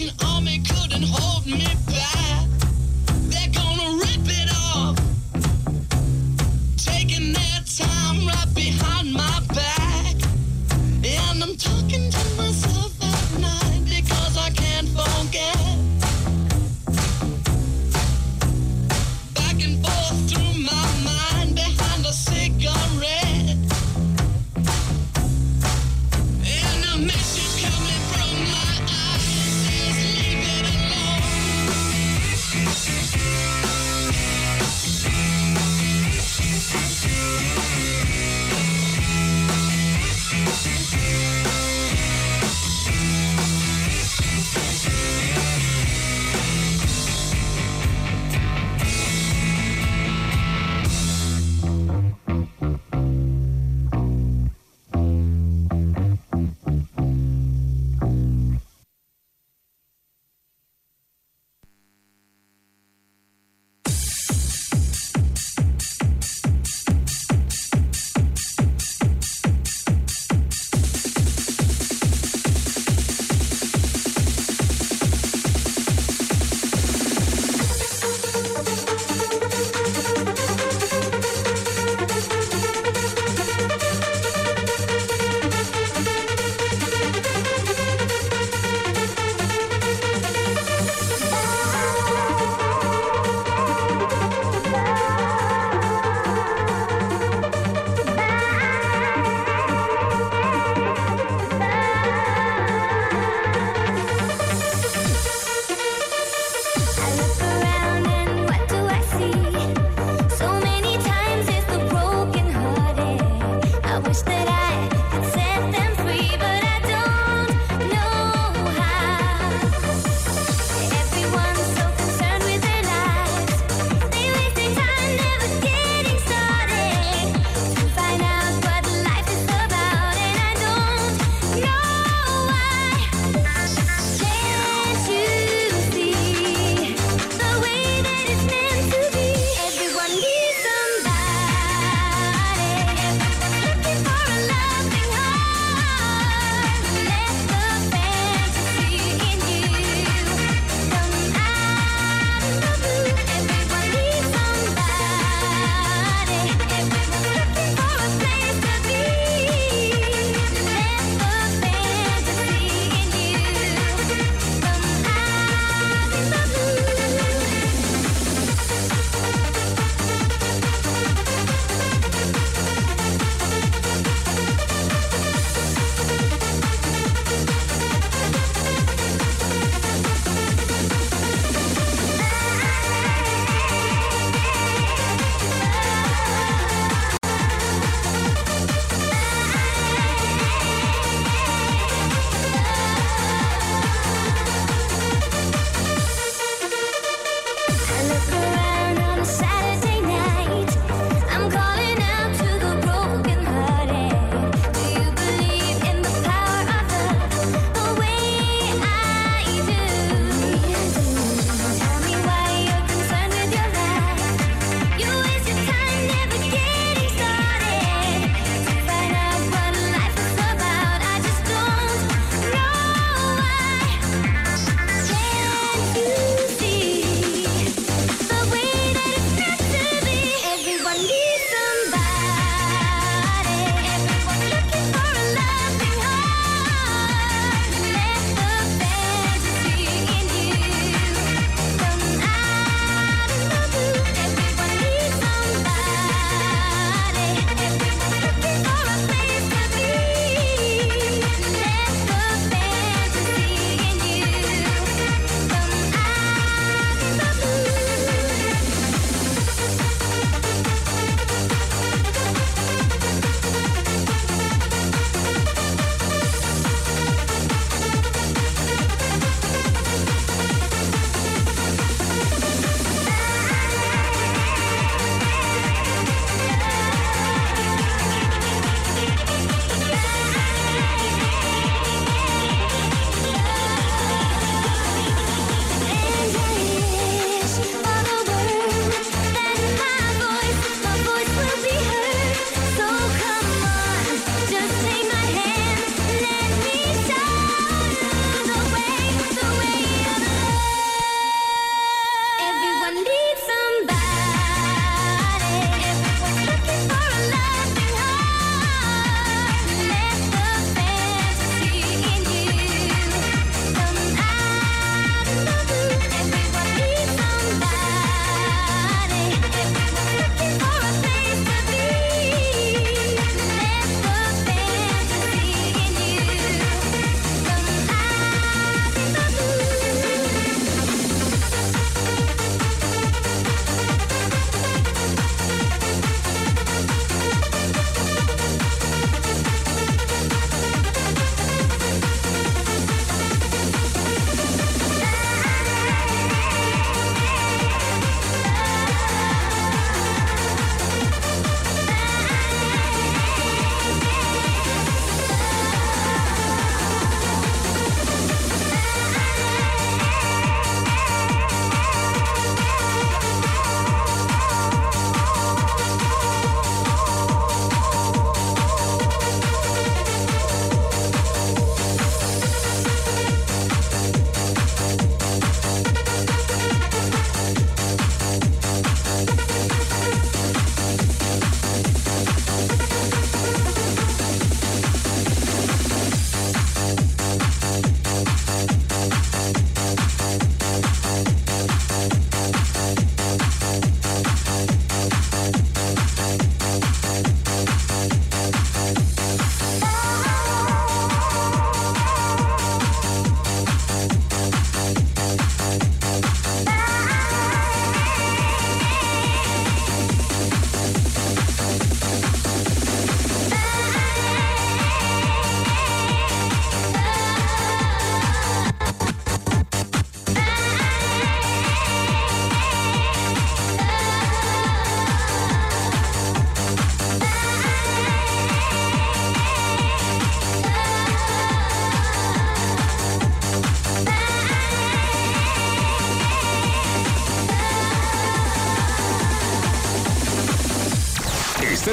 Egyptian army couldn't hold me back.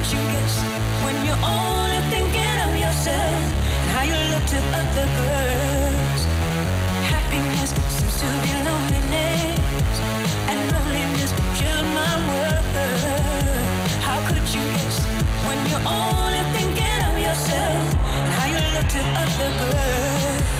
things you guess when you're only thinking of yourself and how you look to other girls. Happiness seems to be loneliness, and loneliness killed my world. How could you guess when you're only thinking of yourself and how you look to other girls?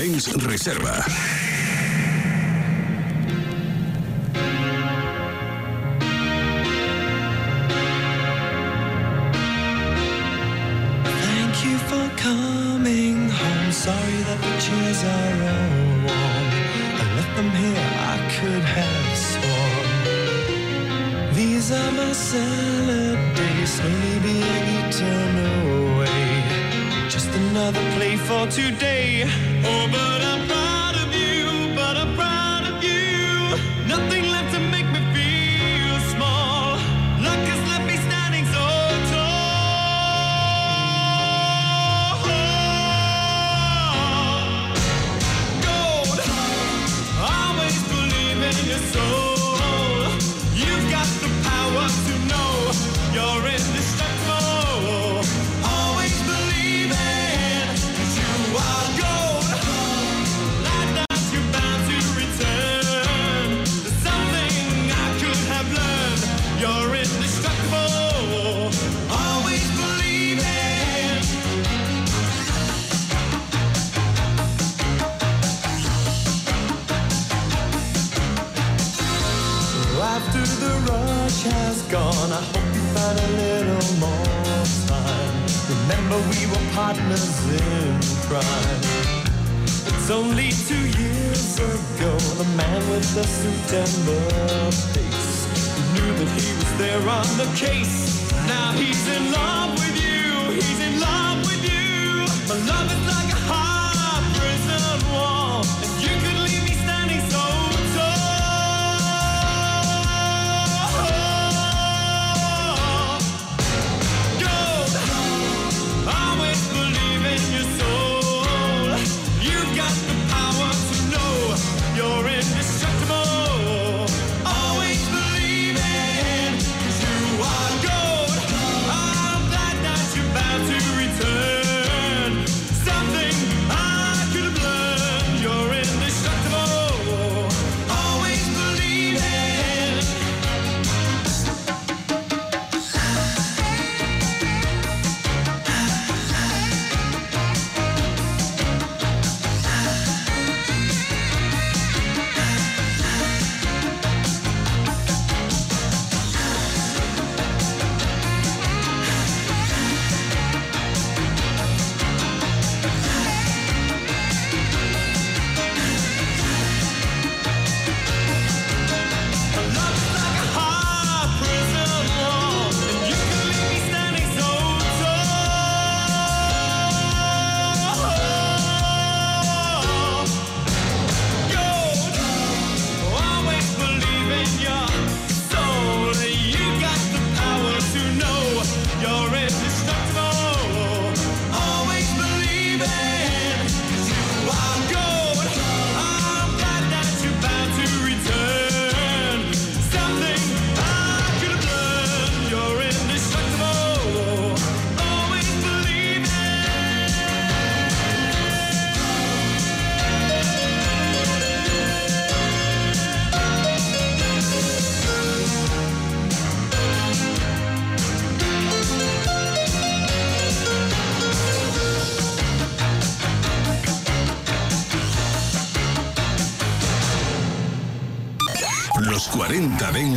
Benz Reserva. another play for today. Oh, but I'm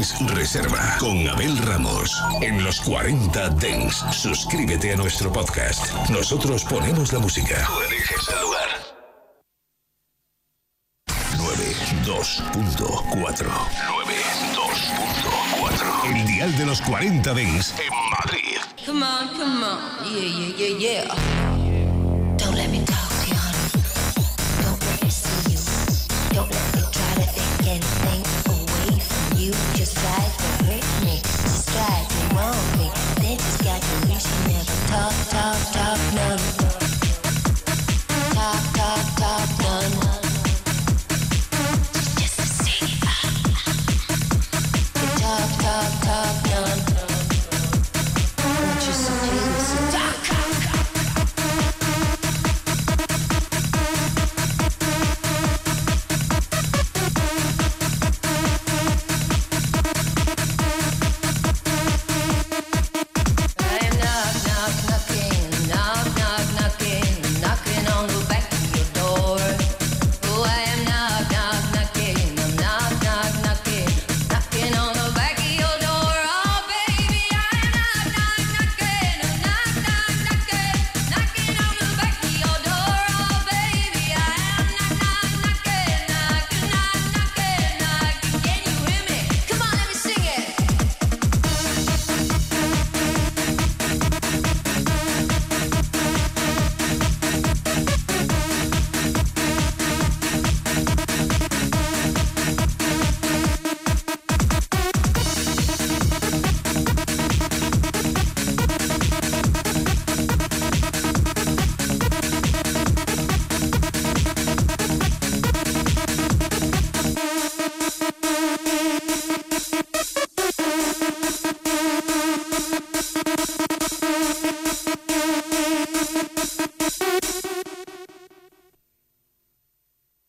Dance Reserva con Abel Ramos. En los 40 Dance, suscríbete a nuestro podcast. Nosotros ponemos la música. Tú eliges el lugar. 92.4 92.4 El dial de los 40 Dance en Madrid. Come on, come on. Yeah, yeah, yeah, yeah. Don't me you. Me. You just tried to break me, me. Got wish you never talk, talk, talk, no.